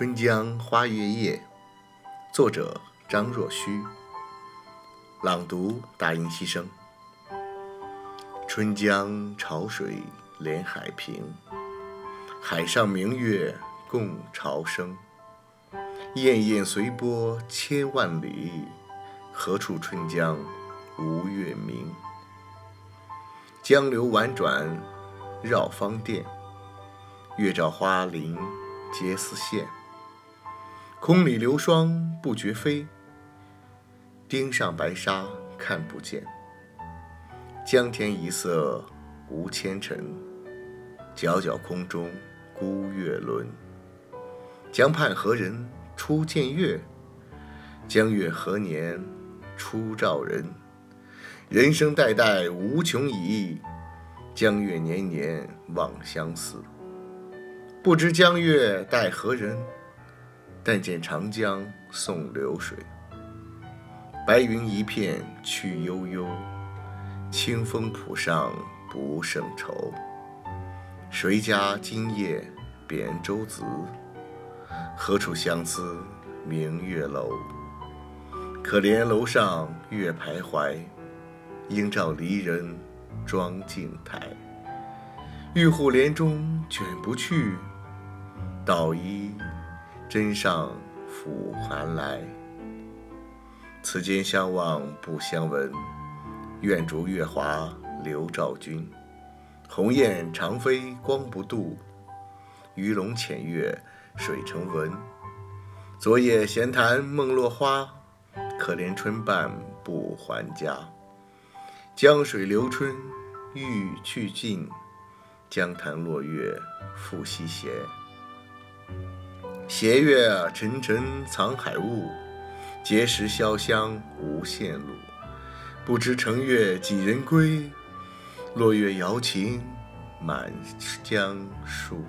春江花月夜，作者张若虚。朗读大音希声。春江潮水连海平，海上明月共潮生。滟滟随波千万里，何处春江无月明？江流宛转绕芳甸，月照花林皆似霰。空里流霜不觉飞，汀上白沙看不见。江天一色无纤尘，皎皎空中孤月轮。江畔何人初见月？江月何年初照人？人生代代无穷已，江月年年望相似。不知江月待何人？但见长江送流水。白云一片去悠悠，清风浦上不胜愁。谁家今夜扁舟子？何处相思明月楼？可怜楼上月徘徊。应照离人妆镜台，玉户帘中卷不去，捣衣砧上拂寒来。此间相望不相闻，愿逐月华流照君。鸿雁长飞光不度，鱼龙潜跃水成文。昨夜闲谈梦落花，可怜春半不还家。江水流春欲去尽，江潭落月复西斜。斜月沉沉藏海雾，碣石潇湘无限路。不知乘月几人归？落月摇情满江树。